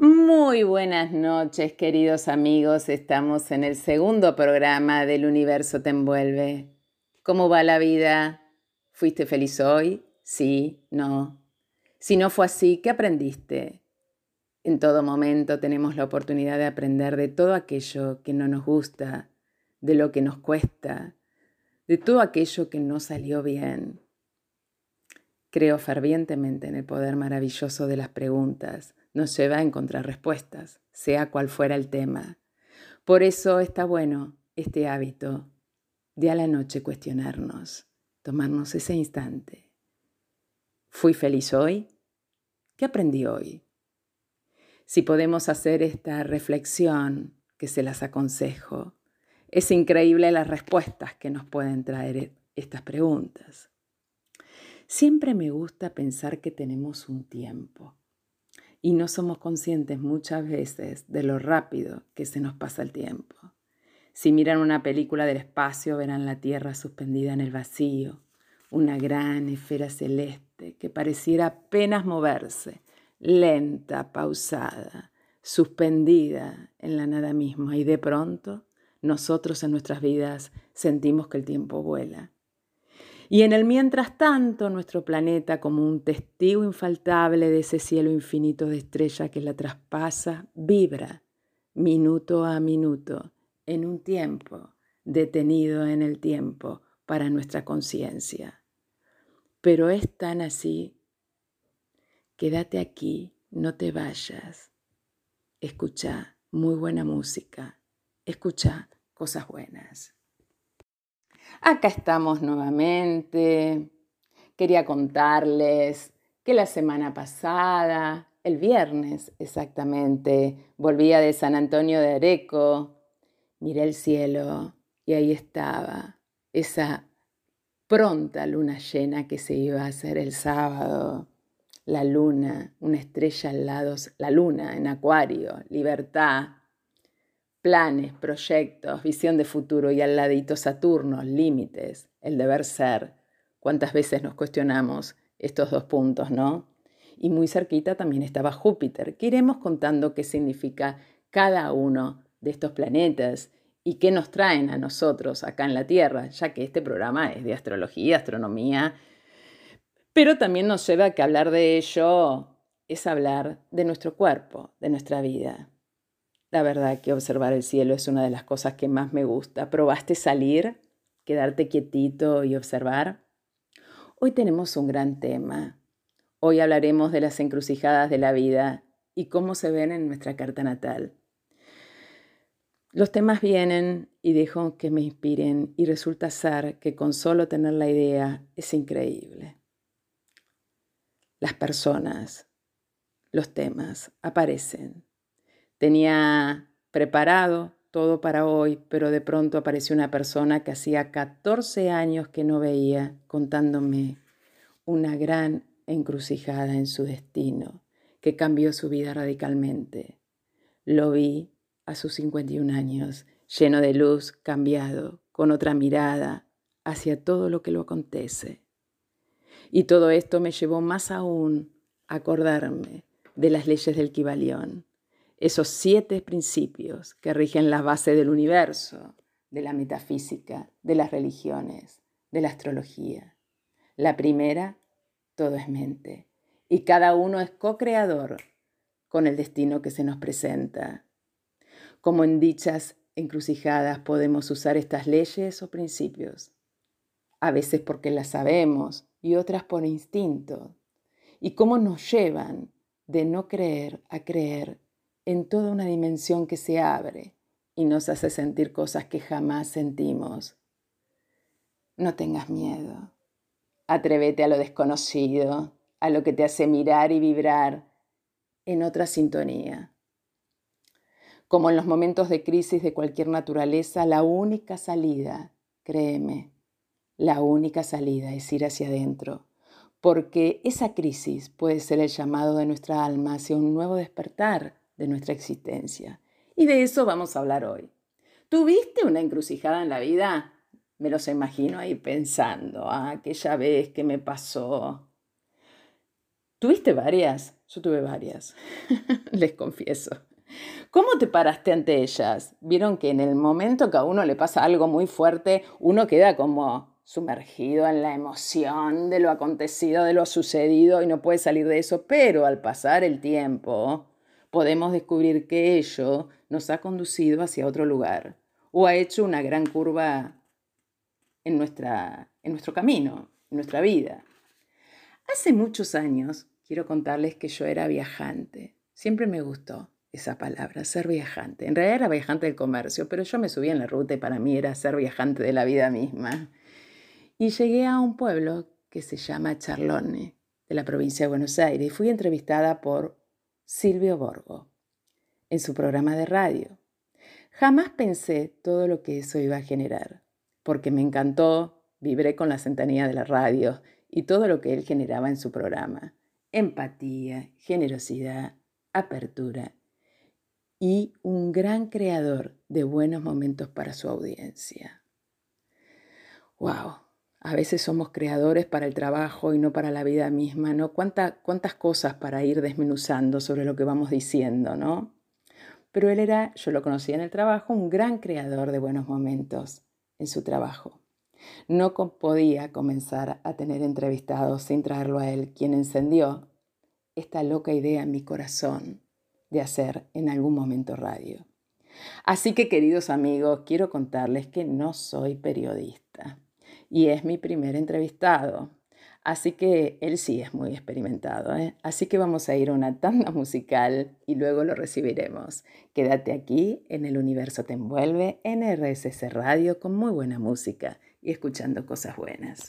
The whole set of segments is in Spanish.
Muy buenas noches, queridos amigos. Estamos en el segundo programa del Universo Te Envuelve. ¿Cómo va la vida? ¿Fuiste feliz hoy? Sí, no. Si no fue así, ¿qué aprendiste? En todo momento tenemos la oportunidad de aprender de todo aquello que no nos gusta, de lo que nos cuesta, de todo aquello que no salió bien. Creo fervientemente en el poder maravilloso de las preguntas nos lleva a encontrar respuestas, sea cual fuera el tema. Por eso está bueno este hábito de a la noche cuestionarnos, tomarnos ese instante. ¿Fui feliz hoy? ¿Qué aprendí hoy? Si podemos hacer esta reflexión, que se las aconsejo, es increíble las respuestas que nos pueden traer estas preguntas. Siempre me gusta pensar que tenemos un tiempo y no somos conscientes muchas veces de lo rápido que se nos pasa el tiempo. Si miran una película del espacio verán la Tierra suspendida en el vacío, una gran esfera celeste que pareciera apenas moverse, lenta, pausada, suspendida en la nada misma y de pronto nosotros en nuestras vidas sentimos que el tiempo vuela y en el mientras tanto, nuestro planeta, como un testigo infaltable de ese cielo infinito de estrella que la traspasa, vibra minuto a minuto en un tiempo detenido en el tiempo para nuestra conciencia. Pero es tan así. Quédate aquí, no te vayas. Escucha muy buena música. Escucha cosas buenas. Acá estamos nuevamente. Quería contarles que la semana pasada, el viernes exactamente, volvía de San Antonio de Areco, miré el cielo y ahí estaba esa pronta luna llena que se iba a hacer el sábado. La luna, una estrella al lado, la luna en acuario, libertad, planes, proyectos, visión de futuro y al ladito Saturno, límites, el deber ser. ¿Cuántas veces nos cuestionamos estos dos puntos, no? Y muy cerquita también estaba Júpiter, que iremos contando qué significa cada uno de estos planetas y qué nos traen a nosotros acá en la Tierra, ya que este programa es de astrología, astronomía, pero también nos lleva a que hablar de ello es hablar de nuestro cuerpo, de nuestra vida. La verdad que observar el cielo es una de las cosas que más me gusta. ¿Probaste salir, quedarte quietito y observar? Hoy tenemos un gran tema. Hoy hablaremos de las encrucijadas de la vida y cómo se ven en nuestra carta natal. Los temas vienen y dejo que me inspiren y resulta ser que con solo tener la idea es increíble. Las personas, los temas aparecen Tenía preparado todo para hoy, pero de pronto apareció una persona que hacía 14 años que no veía contándome una gran encrucijada en su destino que cambió su vida radicalmente. Lo vi a sus 51 años, lleno de luz, cambiado, con otra mirada hacia todo lo que lo acontece. Y todo esto me llevó más aún a acordarme de las leyes del Kibalión, esos siete principios que rigen la base del universo, de la metafísica, de las religiones, de la astrología. La primera, todo es mente, y cada uno es co-creador con el destino que se nos presenta. Como en dichas encrucijadas podemos usar estas leyes o principios, a veces porque las sabemos y otras por instinto, y cómo nos llevan de no creer a creer en toda una dimensión que se abre y nos hace sentir cosas que jamás sentimos. No tengas miedo. Atrévete a lo desconocido, a lo que te hace mirar y vibrar en otra sintonía. Como en los momentos de crisis de cualquier naturaleza, la única salida, créeme, la única salida es ir hacia adentro, porque esa crisis puede ser el llamado de nuestra alma hacia un nuevo despertar, de nuestra existencia. Y de eso vamos a hablar hoy. ¿Tuviste una encrucijada en la vida? Me los imagino ahí pensando, ah, aquella vez que me pasó. ¿Tuviste varias? Yo tuve varias, les confieso. ¿Cómo te paraste ante ellas? Vieron que en el momento que a uno le pasa algo muy fuerte, uno queda como sumergido en la emoción de lo acontecido, de lo sucedido y no puede salir de eso, pero al pasar el tiempo podemos descubrir que ello nos ha conducido hacia otro lugar o ha hecho una gran curva en, nuestra, en nuestro camino, en nuestra vida. Hace muchos años, quiero contarles que yo era viajante. Siempre me gustó esa palabra, ser viajante. En realidad era viajante del comercio, pero yo me subí en la ruta y para mí era ser viajante de la vida misma. Y llegué a un pueblo que se llama Charlone, de la provincia de Buenos Aires, y fui entrevistada por Silvio Borgo en su programa de radio. Jamás pensé todo lo que eso iba a generar, porque me encantó, vibré con la centanía de la radio y todo lo que él generaba en su programa. Empatía, generosidad, apertura y un gran creador de buenos momentos para su audiencia. ¡Wow! A veces somos creadores para el trabajo y no para la vida misma, ¿no? ¿Cuántas cosas para ir desmenuzando sobre lo que vamos diciendo, ¿no? Pero él era, yo lo conocía en el trabajo, un gran creador de buenos momentos en su trabajo. No podía comenzar a tener entrevistados sin traerlo a él, quien encendió esta loca idea en mi corazón de hacer en algún momento radio. Así que, queridos amigos, quiero contarles que no soy periodista y es mi primer entrevistado. Así que él sí es muy experimentado. ¿eh? Así que vamos a ir a una tanda musical y luego lo recibiremos. Quédate aquí en El Universo Te Envuelve en RSS Radio con muy buena música y escuchando cosas buenas.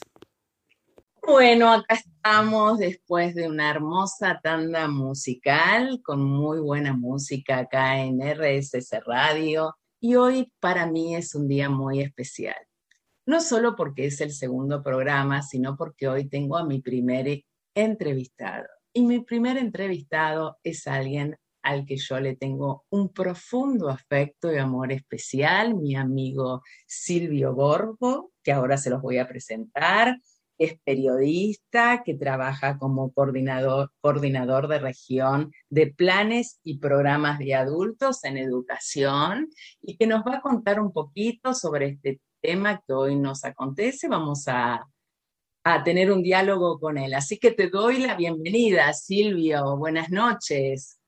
Bueno, acá estamos después de una hermosa tanda musical con muy buena música acá en RSS Radio y hoy para mí es un día muy especial. No solo porque es el segundo programa, sino porque hoy tengo a mi primer entrevistado. Y mi primer entrevistado es alguien al que yo le tengo un profundo afecto y amor especial, mi amigo Silvio Borgo, que ahora se los voy a presentar es periodista que trabaja como coordinador, coordinador de región de planes y programas de adultos en educación y que nos va a contar un poquito sobre este tema que hoy nos acontece. Vamos a, a tener un diálogo con él. Así que te doy la bienvenida, Silvio. Buenas noches.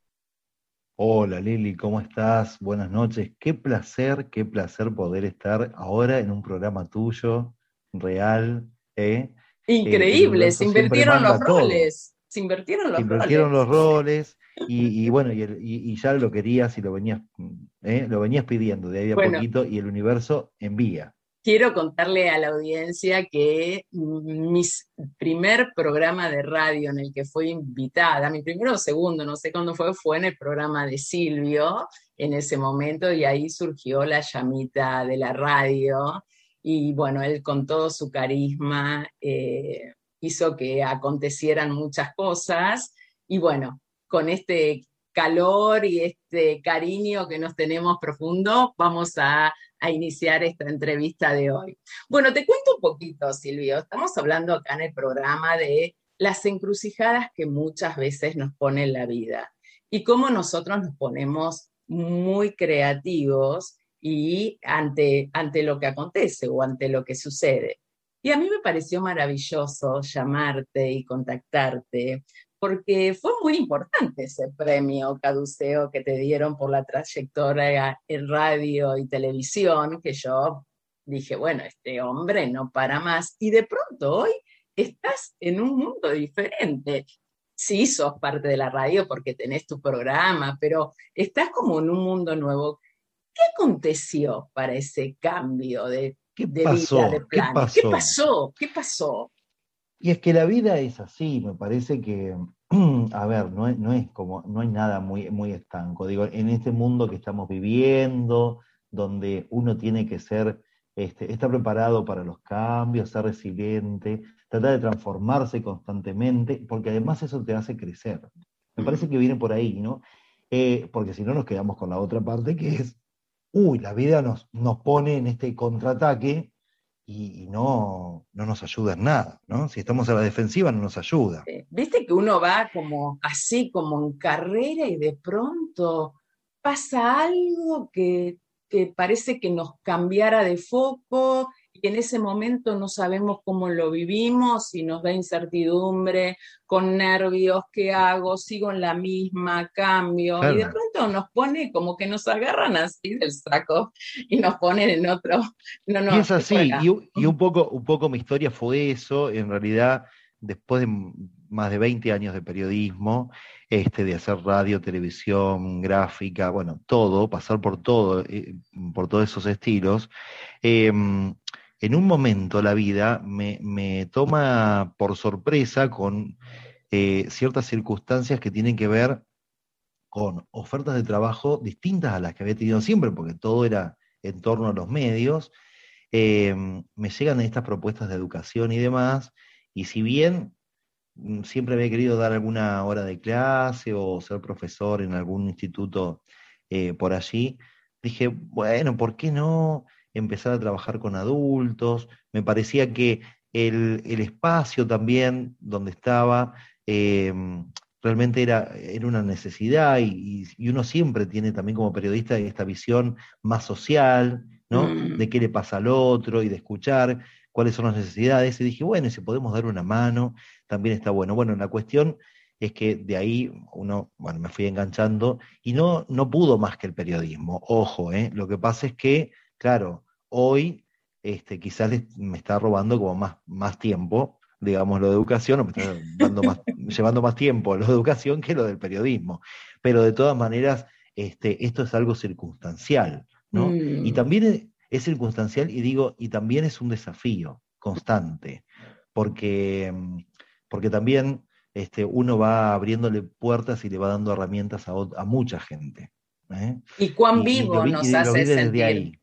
Hola Lili, ¿cómo estás? Buenas noches. Qué placer, qué placer poder estar ahora en un programa tuyo, real, ¿eh? Increíble, se invirtieron los roles. Se invirtieron los invirtieron roles. los roles y, bueno, y, ya lo querías y lo venías, ¿eh? lo venías pidiendo de ahí a poquito y el universo envía. Quiero contarle a la audiencia que mi primer programa de radio en el que fui invitada, mi primero o segundo, no sé cuándo fue, fue en el programa de Silvio en ese momento y ahí surgió la llamita de la radio. Y bueno, él con todo su carisma eh, hizo que acontecieran muchas cosas. Y bueno, con este calor y este cariño que nos tenemos profundo, vamos a, a, iniciar esta entrevista de hoy. Bueno, te cuento un poquito, Silvio. Estamos hablando acá en el programa de las encrucijadas que muchas veces nos pone la vida y cómo nosotros nos ponemos muy creativos y ante, ante lo que acontece o ante lo que sucede. Y a mí me pareció maravilloso llamarte y contactarte, porque fue muy importante ese premio Caduceo que te dieron por la trayectoria en radio y televisión, que yo dije, bueno, este hombre no para más. Y de pronto hoy estás en un mundo diferente. Sí, sos parte de la radio porque tenés tu programa, pero estás como en un mundo nuevo ¿Qué aconteció para ese cambio de, vida, de plan? ¿Qué pasó? ¿Qué pasó? Y es que la vida es así, me parece que, a ver, no es, no es como, no hay nada muy, muy estanco. Digo, en este mundo que estamos viviendo, donde uno tiene que ser, este, estar preparado para los cambios, ser resiliente, tratar de transformarse constantemente, porque además eso te hace crecer. Me parece que viene por ahí, ¿no? Eh, porque si no nos quedamos con la otra parte, que es uy, la vida nos, nos pone en este contraataque y, no, no nos ayuda en nada, ¿no? Si estamos a la defensiva no nos ayuda. Viste que uno va como así, como en carrera y de pronto pasa algo que, que parece que nos cambiara de foco en ese momento no sabemos cómo lo vivimos y nos da incertidumbre, con nervios, ¿qué hago? Sigo en la misma, cambio. Y de pronto nos pone como que nos agarran así del saco y nos ponen en otro. No, no, y es así, y, un, poco, un poco mi historia fue eso, en realidad, después de más de 20 años de periodismo, este, de hacer radio, televisión, gráfica, bueno, todo, pasar por todo, eh, por todos esos estilos. Em, en un momento la vida me, toma por sorpresa con eh, ciertas circunstancias que tienen que ver con ofertas de trabajo distintas a las que había tenido siempre, porque todo era en torno a los medios. Em, me llegan estas propuestas de educación y demás, y si bien mm, siempre había querido dar alguna hora de clase o ser profesor en algún instituto eh, por allí, dije, bueno, ¿por qué no? Empezar a trabajar con adultos, me parecía que el, espacio también donde estaba em, realmente era, era, una necesidad y, uno siempre tiene también como periodista esta visión más social, ¿no? Mm. De qué le pasa al otro y de escuchar cuáles son las necesidades. Y dije, bueno, si podemos dar una mano, también está bueno. Bueno, la cuestión es que de ahí uno, bueno, me fui enganchando y no, no pudo más que el periodismo. Ojo, ¿eh? lo que pasa es que Claro, hoy este, quizás me está robando como más, más tiempo, digamos, lo de educación, o me está llevando más tiempo lo de educación que lo del periodismo. Pero de todas maneras, este, esto es algo circunstancial, ¿no? Y mm. también es, circunstancial, y digo, y también es un desafío constante, porque, porque también este, uno va abriéndole puertas y le va dando herramientas a, mucha gente. ¿eh? ¿Y cuán vivo nos hace sentir? Ahí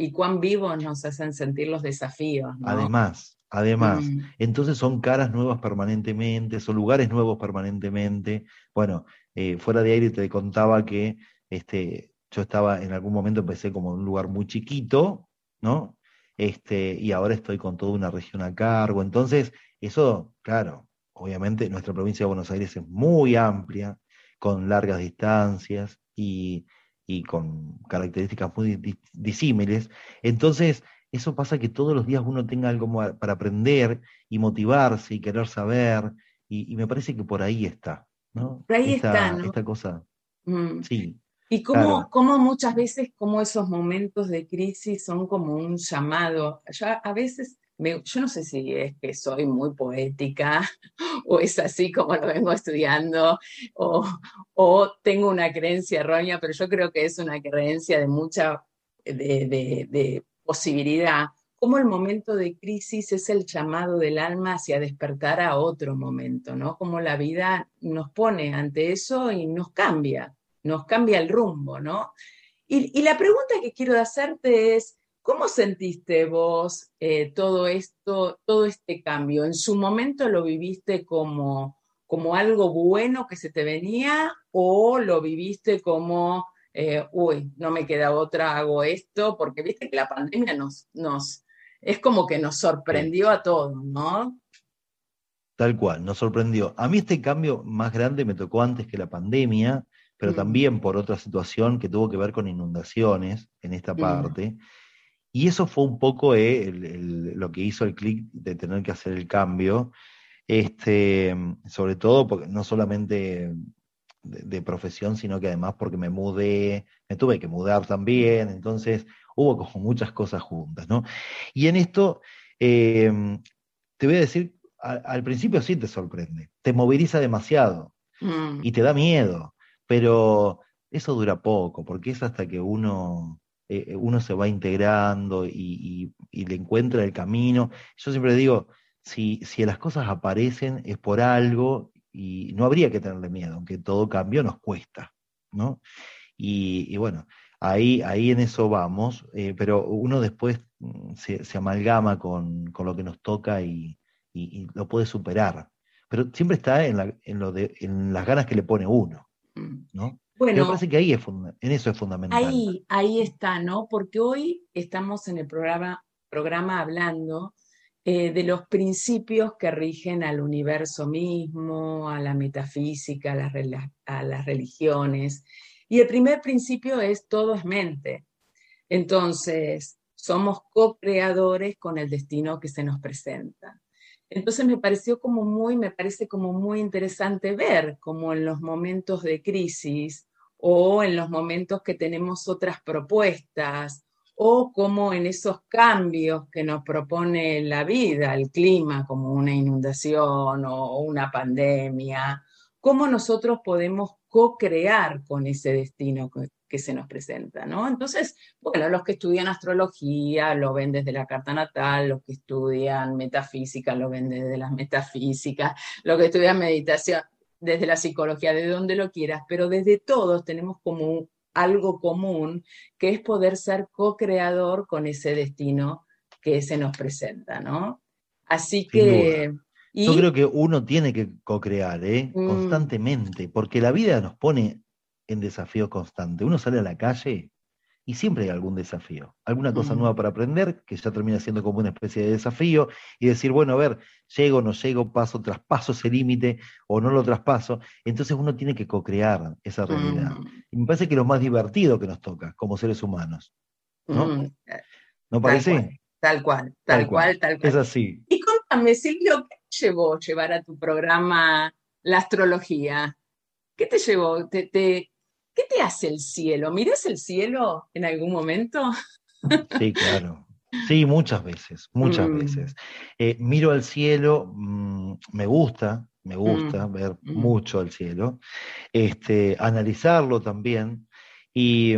y cuán vivos nos hacen sentir los desafíos. Además, además. Mm. Entonces son caras nuevas permanentemente, son lugares nuevos permanentemente. Bueno, eh, fuera de aire te contaba que este, yo estaba en algún momento, empecé como en un lugar muy chiquito, ¿no? Este, y ahora estoy con toda una región a cargo. Entonces, eso, claro, obviamente nuestra provincia de Buenos Aires es muy amplia, con largas distancias y y con características muy disímiles. Entonces, eso pasa que todos los días uno tenga algo para aprender y motivarse y querer saber, y, me parece que por ahí está, ¿no? Por ahí está, ¿no? Esta cosa. Mm. Sí. Y cómo, cómo, muchas veces, como esos momentos de crisis son como un llamado. Yo a veces yo no sé si es que soy muy poética o es así como lo vengo estudiando o, tengo una creencia errónea, pero yo creo que es una creencia de mucha de, posibilidad. Como el momento de crisis es el llamado del alma hacia despertar a otro momento, ¿no? Como la vida nos pone ante eso y nos cambia, nos cambia el rumbo, ¿no? Y la pregunta que quiero hacerte es, ¿Cómo sentiste vos eh, todo esto, todo este cambio? ¿En su momento lo viviste como, como algo bueno que se te venía o lo viviste como, eh, uy, no me queda otra, hago esto? Porque viste que la pandemia nos, nos, es como que nos sorprendió a todos, ¿no? Tal cual, nos sorprendió. A mí este cambio más grande me tocó antes que la pandemia, pero mm. también por otra situación que tuvo que ver con inundaciones en esta mm. parte. Y eso fue un poco eh, lo que hizo el clic de tener que hacer el cambio, este, sobre todo porque no solamente de, profesión, sino que además porque me mudé, me tuve que mudar también, entonces hubo como muchas cosas juntas, ¿no? Y en esto, em, te voy a decir, al principio sí te sorprende, te moviliza demasiado mm. y te da miedo, pero eso dura poco, porque es hasta que uno eh, uno se va integrando y, le encuentra el camino. Yo siempre digo, si, si las cosas aparecen es por algo y no habría que tenerle miedo, aunque todo cambio nos cuesta, ¿no? Y, bueno, ahí, ahí en eso vamos, eh, pero uno después mm, se, amalgama con, lo que nos toca y, lo puede superar. Pero siempre está en, la, en, lo de, en las ganas que le pone uno, mm. ¿no? Bueno, me parece que ahí es en eso es fundamental. Ahí, ahí está, ¿no? Porque hoy estamos en el programa programa hablando eh, de los principios que rigen al universo mismo, a la metafísica, a las, religiones. Y el primer principio es todo es mente. Entonces, somos co-creadores con el destino que se nos presenta. Entonces me pareció como muy, me parece como muy interesante ver cómo en los momentos de crisis o en los momentos que tenemos otras propuestas o como en esos cambios que nos propone la vida, el clima, como una inundación o una pandemia, cómo nosotros podemos co-crear con ese destino que, se nos presenta, ¿no? Entonces, bueno, los que estudian astrología lo ven desde la carta natal, los que estudian metafísica lo ven desde las metafísicas, los que estudian meditación desde la psicología, de donde lo quieras, pero desde todos tenemos como algo común, que es poder ser co-creador con ese destino que se nos presenta, ¿no? Así que... Yo creo que uno tiene que co-crear, ¿eh? Mm. Constantemente, porque la vida nos pone en desafío constante. Uno sale a la calle y siempre hay algún desafío, alguna cosa nueva para aprender, que ya termina siendo como una especie de desafío, y decir, bueno, a ver, llego, no llego, paso, traspaso ese límite o no lo traspaso. Entonces uno tiene que co-crear esa realidad. Mm. Y me parece que es lo más divertido que nos toca como seres humanos. ¿No? Mm. ¿No parece? Tal cual, tal, cual, tal cual. Es así. Y contame, Silvio, ¿qué llevó llevar a tu programa la astrología? ¿Qué te llevó? ¿Te, te, ¿Qué te hace el cielo? ¿Miras el cielo en algún momento? Sí, claro. Sí, muchas veces, muchas mm. veces. Eh, miro al cielo, mm, me gusta, me gusta mm. ver mucho el cielo, este, analizarlo también, y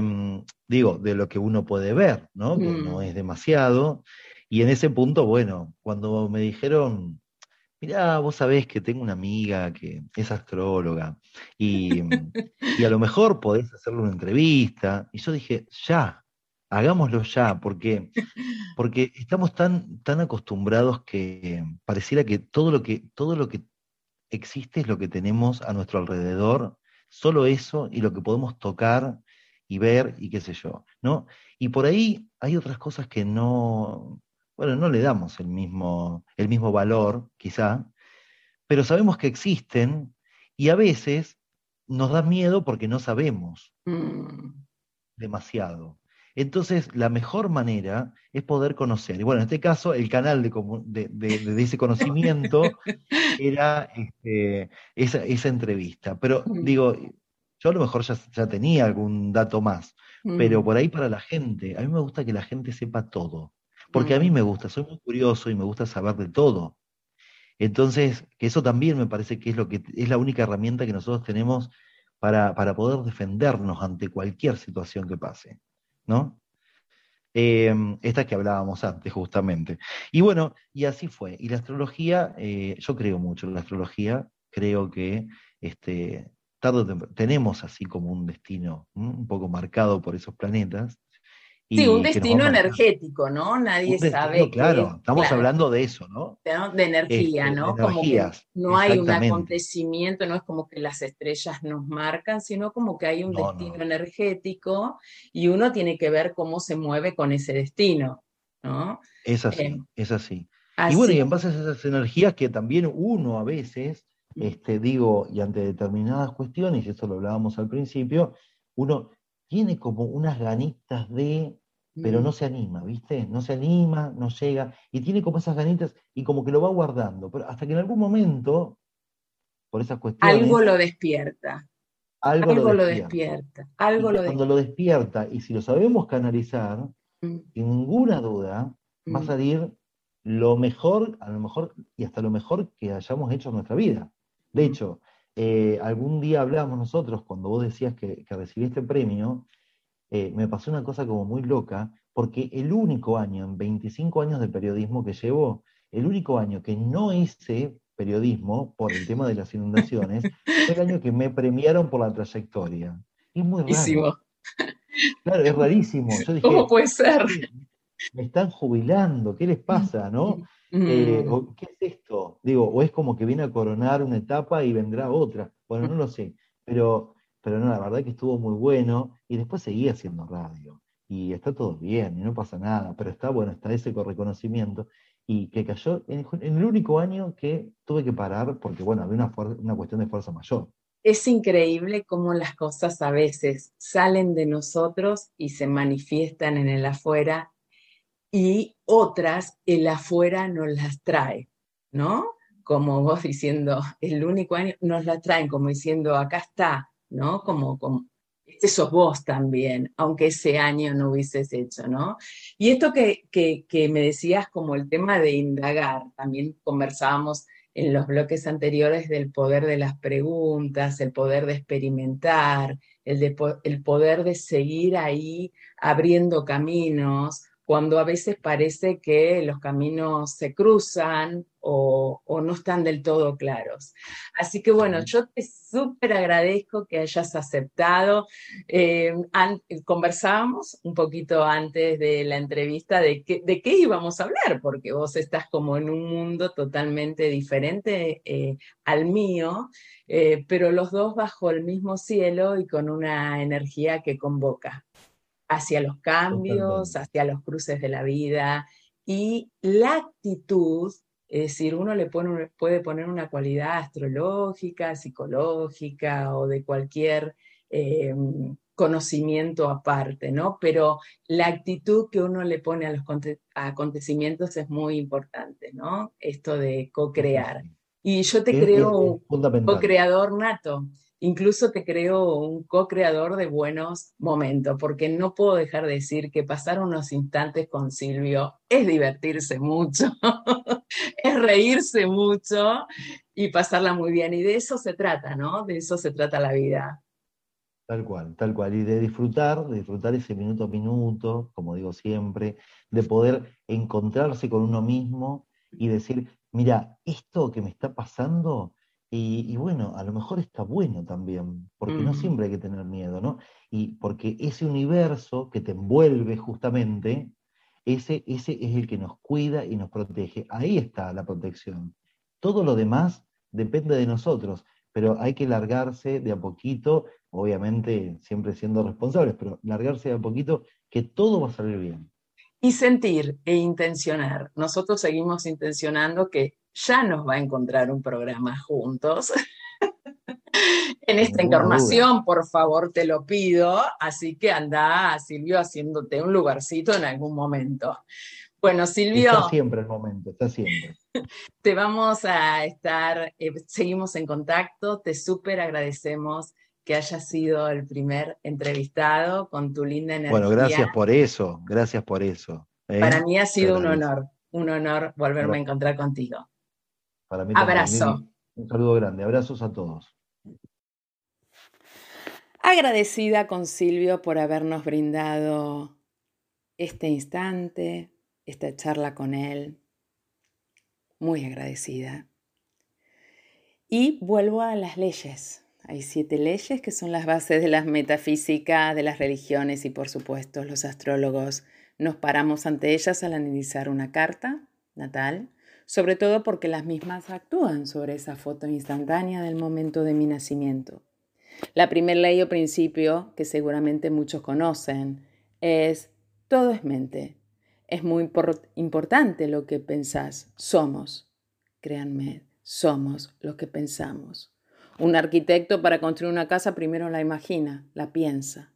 digo, de lo que uno puede ver, ¿no? Que no es demasiado. Y en ese punto, bueno, cuando me dijeron, mirá, vos sabés que tengo una amiga que es astróloga y, a lo mejor podés hacerle una entrevista. Y yo dije, ya, hagámoslo ya, porque, porque estamos tan, tan acostumbrados que pareciera que todo lo que, todo lo que existe es lo que tenemos a nuestro alrededor, solo eso y lo que podemos tocar y ver y qué sé yo, ¿no? Y por ahí hay otras cosas que no, bueno, no le damos el mismo, el mismo valor, quizá, pero sabemos que existen y a veces nos da miedo porque no sabemos mm. demasiado. Entonces, la mejor manera es poder conocer. Y bueno, en este caso, el canal de, ese conocimiento era este, esa, entrevista. Pero mm. digo, yo a lo mejor ya, ya tenía algún dato más, pero mm. por ahí para la gente, a mí me gusta que la gente sepa todo. Porque a mí me gusta, soy muy curioso y me gusta saber de todo. Entonces, que eso también me parece que es lo que es la única herramienta que nosotros tenemos para, poder defendernos ante cualquier situación que pase, ¿no? Em, esta que hablábamos antes, justamente. Y bueno, y así fue. Y la astrología, eh, yo creo mucho en la astrología, creo que este, tenemos así como un destino un poco marcado por esos planetas, Sí, un destino energético, ¿no? Nadie sabe. Claro, estamos hablando de eso, ¿no? De, energía, este, ¿no? como que no hay un acontecimiento, no es como que las estrellas nos marcan, sino como que hay un destino energético y uno tiene que ver cómo se mueve con ese destino, ¿no? Es así, eh, es así. Y bueno, y en base a esas energías que también uno a veces, este, digo, y ante determinadas cuestiones, y eso lo hablábamos al principio, uno tiene como unas ganitas de pero no se anima, ¿viste? No se anima, no llega, y tiene como esas ganitas y como que lo va guardando, pero hasta que en algún momento, por esas cuestiones... Algo lo despierta. Algo, lo, despierta. Algo lo cuando lo despierta, y si lo sabemos canalizar, mm. sin ninguna duda, va a mm. salir lo mejor, a lo mejor, y hasta lo mejor que hayamos hecho en nuestra vida. De mm. hecho, eh, algún día hablábamos nosotros, cuando vos decías que, que recibiste el premio, eh, me pasó una cosa como muy loca, porque el único año, en 25 años de periodismo que llevo, el único año que no hice periodismo por el tema de las inundaciones, fue el año que me premiaron por la trayectoria. Es muy raro. Claro, es rarísimo. ¿Cómo puede ser? Me están jubilando, ¿qué les pasa, no? Eh, mm. ¿Qué es esto? Digo, o es como que viene a coronar una etapa y vendrá otra. Bueno, no lo sé, pero pero no, la verdad que estuvo muy bueno y después seguía haciendo radio. y está todo bien, y no pasa nada, pero está bueno, está ese reconocimiento, y que cayó en, el único año que tuve que parar porque, bueno, había una, una cuestión de fuerza mayor. Es increíble cómo las cosas a veces salen de nosotros y se manifiestan en el afuera y otras el afuera nos las trae, ¿no? Como vos diciendo, el único año nos la traen como diciendo, acá está, ¿no? Como, como este vos también, aunque ese año no hubieses hecho, ¿no? Y esto que, que, me decías como el tema de indagar, también conversábamos en los bloques anteriores del poder de las preguntas, el poder de experimentar, el, de, el poder de seguir ahí abriendo caminos, cuando a veces parece que los caminos se cruzan o, no están del todo claros. Así que bueno, yo te súper agradezco que hayas aceptado. Eh, conversábamos un poquito antes de la entrevista de, de qué íbamos a hablar, porque vos estás como en un mundo totalmente diferente eh, al mío, eh, pero los dos bajo el mismo cielo y con una energía que convoca hacia los cambios, hacia los cruces de la vida y la actitud, es decir, uno le puede poner una cualidad astrológica, psicológica o de cualquier eh, conocimiento aparte, ¿no? Pero la actitud que uno le pone a los acontecimientos es muy importante, ¿no? Esto de co-crear. Y yo te creo un co-creador nato incluso te creo un co-creador de buenos momentos, porque no puedo dejar de decir que pasar unos instantes con Silvio es divertirse mucho, es reírse mucho y pasarla muy bien. Y de eso se trata, ¿no? De eso se trata la vida. Tal cual, tal cual. Y de disfrutar, de disfrutar ese minuto a minuto, como digo siempre, de poder encontrarse con uno mismo y decir, mira, esto que me está pasando y, bueno, a lo mejor está bueno también, porque no siempre hay que tener miedo, ¿no? Y porque ese universo que te envuelve justamente, ese, ese es el que nos cuida y nos protege. Ahí está la protección. Todo lo demás depende de nosotros, pero hay que largarse de a poquito, obviamente siempre siendo responsables, pero largarse de a poquito que todo va a salir bien. Y sentir e intencionar. Nosotros seguimos intencionando que ya nos va a encontrar un programa juntos. en esta encarnación, por favor, te lo pido. Así que anda, Silvio, haciéndote un lugarcito en algún momento. Bueno, Silvio. Está siempre el momento, está siempre. Te vamos a estar, eh, seguimos en contacto, te súper agradecemos que hayas sido el primer entrevistado con tu linda energía. Bueno, gracias por eso, gracias por eso. ¿eh? Para mí ha sido un honor, un honor volverme a encontrar contigo. Para mí Abrazo. Un saludo grande. Abrazos a todos. Agradecida con Silvio por habernos brindado este instante, esta charla con él. Muy agradecida. Y vuelvo a las leyes. Hay siete leyes que son las bases de las metafísicas, de las religiones y por supuesto los astrólogos nos paramos ante ellas al analizar una carta natal sobre todo porque las mismas actúan sobre esa foto instantánea del momento de mi nacimiento. La primera ley o principio, que seguramente muchos conocen, es todo es mente. Es muy importante lo que pensás. Somos, créanme, somos lo que pensamos. Un arquitecto para construir una casa primero la imagina, la piensa.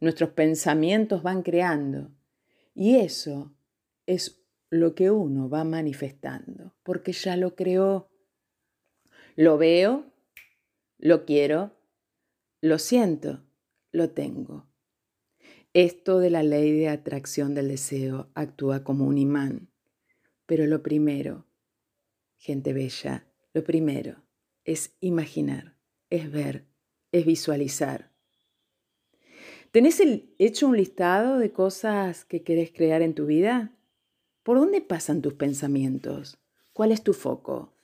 Nuestros pensamientos van creando y eso es lo que uno va manifestando, porque ya lo creó. Lo veo, lo quiero, lo siento, lo tengo. Esto de la ley de atracción del deseo actúa como un imán. Pero lo primero, gente bella, lo primero es imaginar, es ver, es visualizar. ¿Tenés hecho un listado de cosas que querés crear en tu vida? ¿Por dónde pasan tus pensamientos? ¿Cuál es tu foco?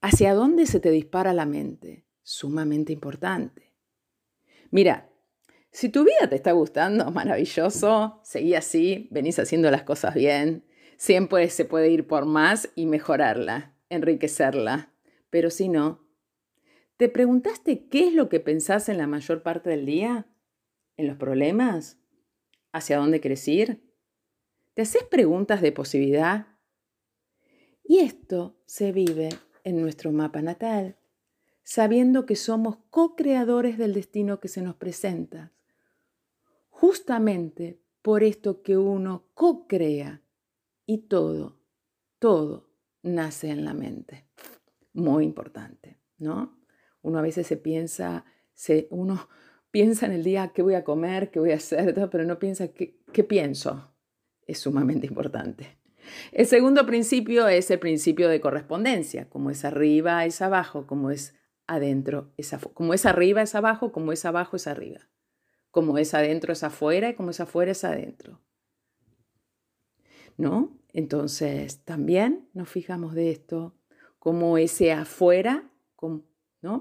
¿Hacia dónde se te dispara la mente? Sumamente importante. Mira, si tu vida te está gustando, maravilloso, seguí así, venís haciendo las cosas bien. Siempre se puede ir por más y mejorarla, enriquecerla. Pero si no, ¿te preguntaste qué es lo que pensás en la mayor parte del día? ¿En los problemas? hacia dónde quieres ir? ¿Te haces preguntas de posibilidad? Y esto se vive en nuestro mapa natal, sabiendo que somos co-creadores del destino que se nos presenta. Justamente por esto que uno co-crea y todo, todo nace en la mente. Muy importante, ¿no? Uno a veces se piensa, se, uno piensa en el día qué voy a comer, qué voy a hacer, pero no piensa qué, qué pienso. Es sumamente importante. El segundo principio es el principio de correspondencia, como es arriba es abajo, como es adentro es afuera, como es arriba es abajo, como es abajo es arriba, como es adentro es afuera y como es afuera es adentro. ¿No? Entonces, también nos fijamos de esto, como ese afuera,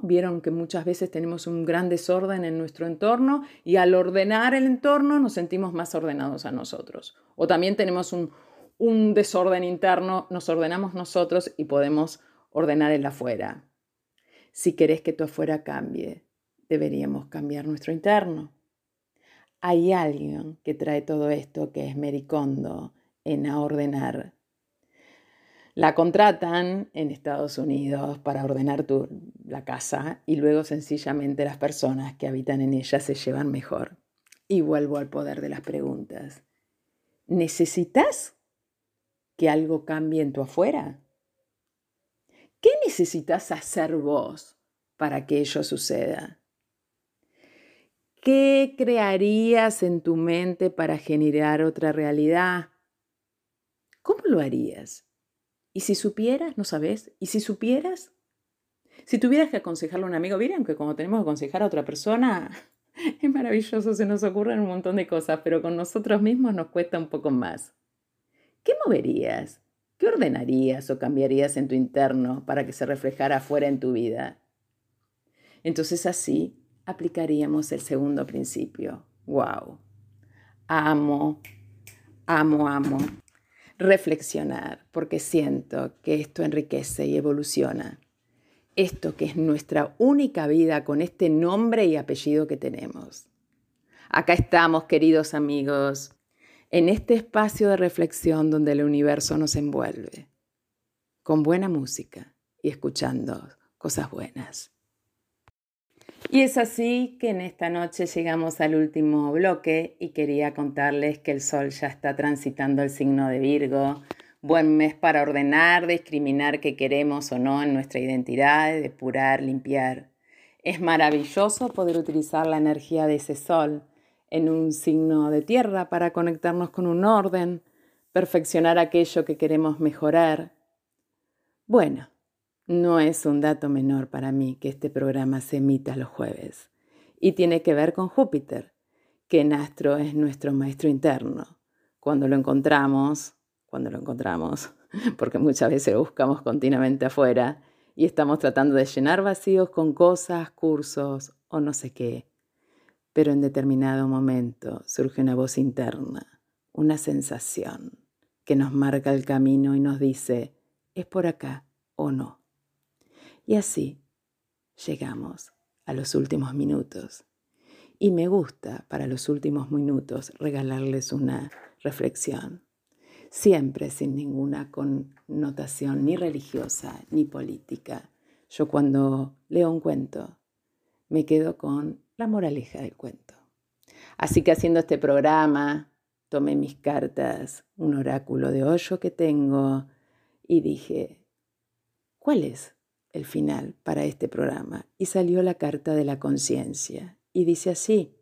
Vieron que muchas veces tenemos un gran desorden en nuestro entorno y al ordenar el entorno nos sentimos más ordenados a nosotros. O también tenemos un, un desorden interno, nos ordenamos nosotros y podemos ordenar el afuera. Si querés que tu afuera cambie, deberíamos cambiar nuestro interno. Hay alguien que trae todo esto que es Mericondo en a ordenar. La contratan en Estados Unidos para ordenar tu, la casa y luego sencillamente las personas que habitan en ella se llevan mejor. Y vuelvo al poder de las preguntas. ¿Necesitas que algo cambie en tu afuera? ¿Qué necesitas hacer vos para que ello suceda? ¿Qué crearías en tu mente para generar otra realidad? ¿Cómo lo harías? ¿Y si supieras? ¿No sabes? ¿Y si supieras? Si tuvieras que aconsejarle a un amigo, miren que cuando tenemos que aconsejar a otra persona, es maravilloso, se nos ocurren un montón de cosas, pero con nosotros mismos nos cuesta un poco más. ¿Qué moverías? ¿Qué ordenarías o cambiarías en tu interno para que se reflejara afuera en tu vida? Entonces así aplicaríamos el segundo principio. ¡Wow! Amo, amo, amo reflexionar, porque siento que esto enriquece y evoluciona. Esto que es nuestra única vida con este nombre y apellido que tenemos. Acá estamos, queridos amigos, en este espacio de reflexión donde el universo nos envuelve, con buena música y escuchando cosas buenas. Y es así que en esta noche llegamos al último bloque y quería contarles que el sol ya está transitando el signo de Virgo. Buen mes para ordenar, discriminar qué queremos o no en nuestra identidad, depurar, limpiar. Es maravilloso poder utilizar la energía de ese sol en un signo de tierra para conectarnos con un orden, perfeccionar aquello que queremos mejorar. Bueno, no es un dato menor para mí que este programa se emita los jueves y tiene que ver con Júpiter, que en astro es nuestro maestro interno. Cuando lo encontramos, cuando lo encontramos, porque muchas veces lo buscamos continuamente afuera y estamos tratando de llenar vacíos con cosas, cursos o no sé qué, pero en determinado momento surge una voz interna, una sensación que nos marca el camino y nos dice, es por acá o no. Y así llegamos a los últimos minutos. Y me gusta para los últimos minutos regalarles una reflexión, siempre sin ninguna connotación ni religiosa ni política. Yo cuando leo un cuento me quedo con la moraleja del cuento. Así que haciendo este programa, tomé mis cartas, un oráculo de hoyo que tengo y dije, ¿cuál es el final para este programa? Y salió la carta de la conciencia y dice así,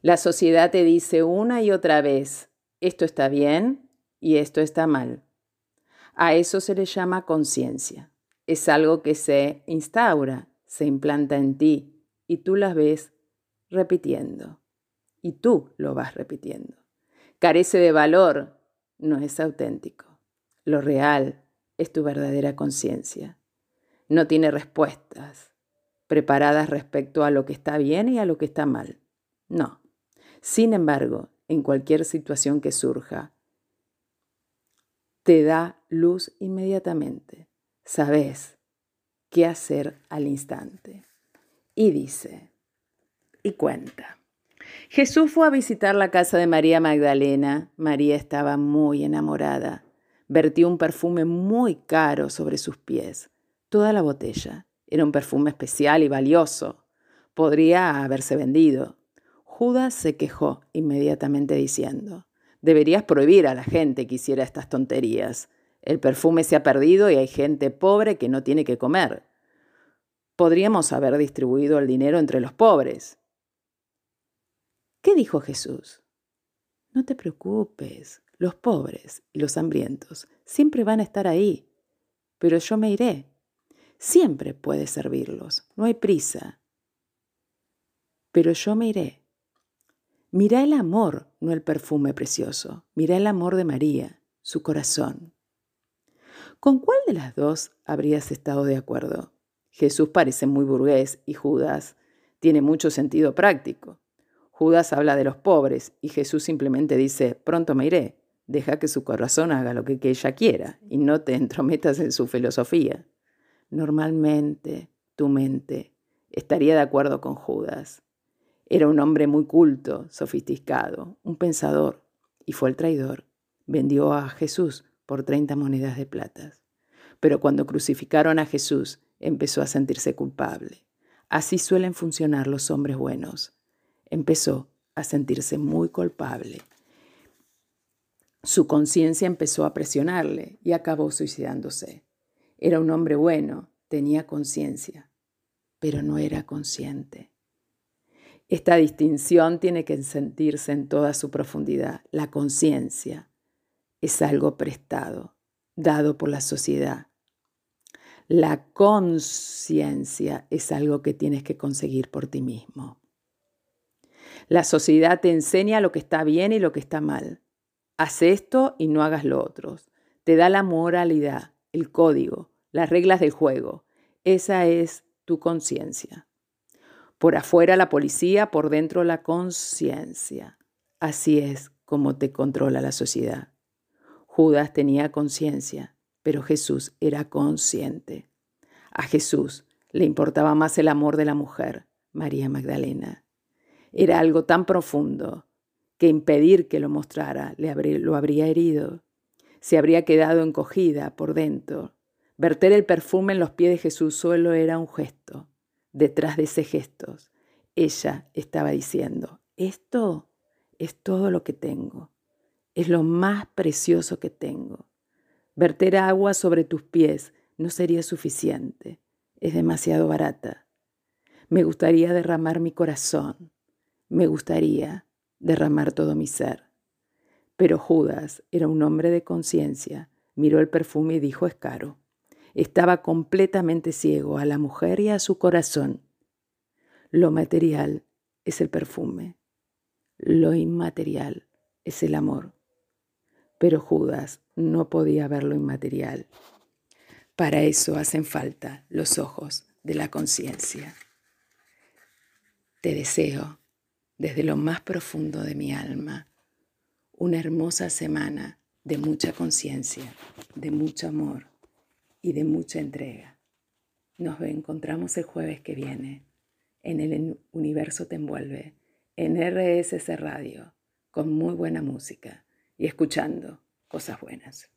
la sociedad te dice una y otra vez, esto está bien y esto está mal. A eso se le llama conciencia. Es algo que se instaura, se implanta en ti y tú las ves repitiendo. Y tú lo vas repitiendo. Carece de valor, no es auténtico. Lo real es tu verdadera conciencia. No tiene respuestas preparadas respecto a lo que está bien y a lo que está mal. No. Sin embargo, en cualquier situación que surja, te da luz inmediatamente. Sabes qué hacer al instante y dice y cuenta Jesús fue a visitar la casa de María Magdalena. María estaba muy enamorada. Vertió un perfume muy caro sobre sus pies. Toda la botella. Era un perfume especial y valioso. Podría haberse vendido. Judas se quejó inmediatamente diciendo, deberías prohibir a la gente que hiciera estas tonterías. El perfume se ha perdido y hay gente pobre que no tiene que comer. Podríamos haber distribuido el dinero entre los pobres. ¿Qué dijo Jesús? No te preocupes, los pobres y los hambrientos siempre van a estar ahí, pero yo me iré. Siempre puedes servirlos, no hay prisa. Pero yo me iré. Mira el amor, no el perfume precioso. Mira el amor de María, su corazón. ¿Con cuál de las dos habrías estado de acuerdo? Jesús parece muy burgués y Judas tiene mucho sentido práctico. Judas habla de los pobres y Jesús simplemente dice, pronto me iré, deja que su corazón haga lo que, ella quiera y no te entrometas en su filosofía. Normalmente tu mente estaría de acuerdo con Judas. Era un hombre muy culto, sofisticado, un pensador, y fue el traidor. Vendió a Jesús por 30 monedas de plata. Pero cuando crucificaron a Jesús, empezó a sentirse culpable. Así suelen funcionar los hombres buenos. Empezó a sentirse muy culpable. Su conciencia empezó a presionarle y acabó suicidándose. Era un hombre bueno, tenía conciencia, pero no era consciente. Esta distinción tiene que sentirse en toda su profundidad. La conciencia es algo prestado, dado por la sociedad, la conciencia es algo que tienes que conseguir por ti mismo. La sociedad te enseña lo que está bien y lo que está mal. Haz esto y no hagas lo otro. Te da la moralidad, el código, las reglas del juego. Esa es tu conciencia. Por afuera la policía, por dentro la conciencia. Así es como te controla la sociedad. Judas tenía conciencia pero Jesús era consciente. A Jesús le importaba más el amor de la mujer, María Magdalena. Era algo tan profundo que impedir que lo mostrara le lo habría herido. Se habría quedado encogida por dentro. Verter el perfume en los pies de Jesús solo era un gesto. Detrás de ese gesto, ella estaba diciendo, esto es todo lo que tengo, es lo más precioso que tengo. Verter agua sobre tus pies no sería suficiente. Es demasiado barata. Me gustaría derramar mi corazón. Me gustaría derramar todo mi ser. Pero Judas era un hombre de conciencia. Miró el perfume y dijo es caro. Estaba completamente ciego a la mujer y a su corazón. Lo material es el perfume. Lo inmaterial es el amor. Pero Judas no podía ver lo inmaterial. Para eso hacen falta los ojos de la conciencia. Te deseo, desde lo más profundo de mi alma, una hermosa semana de mucha conciencia, de mucho amor y de mucha entrega. Nos encontramos el jueves que viene en el universo te envuelve, en RSS Radio, con muy buena música y escuchando cosas buenas.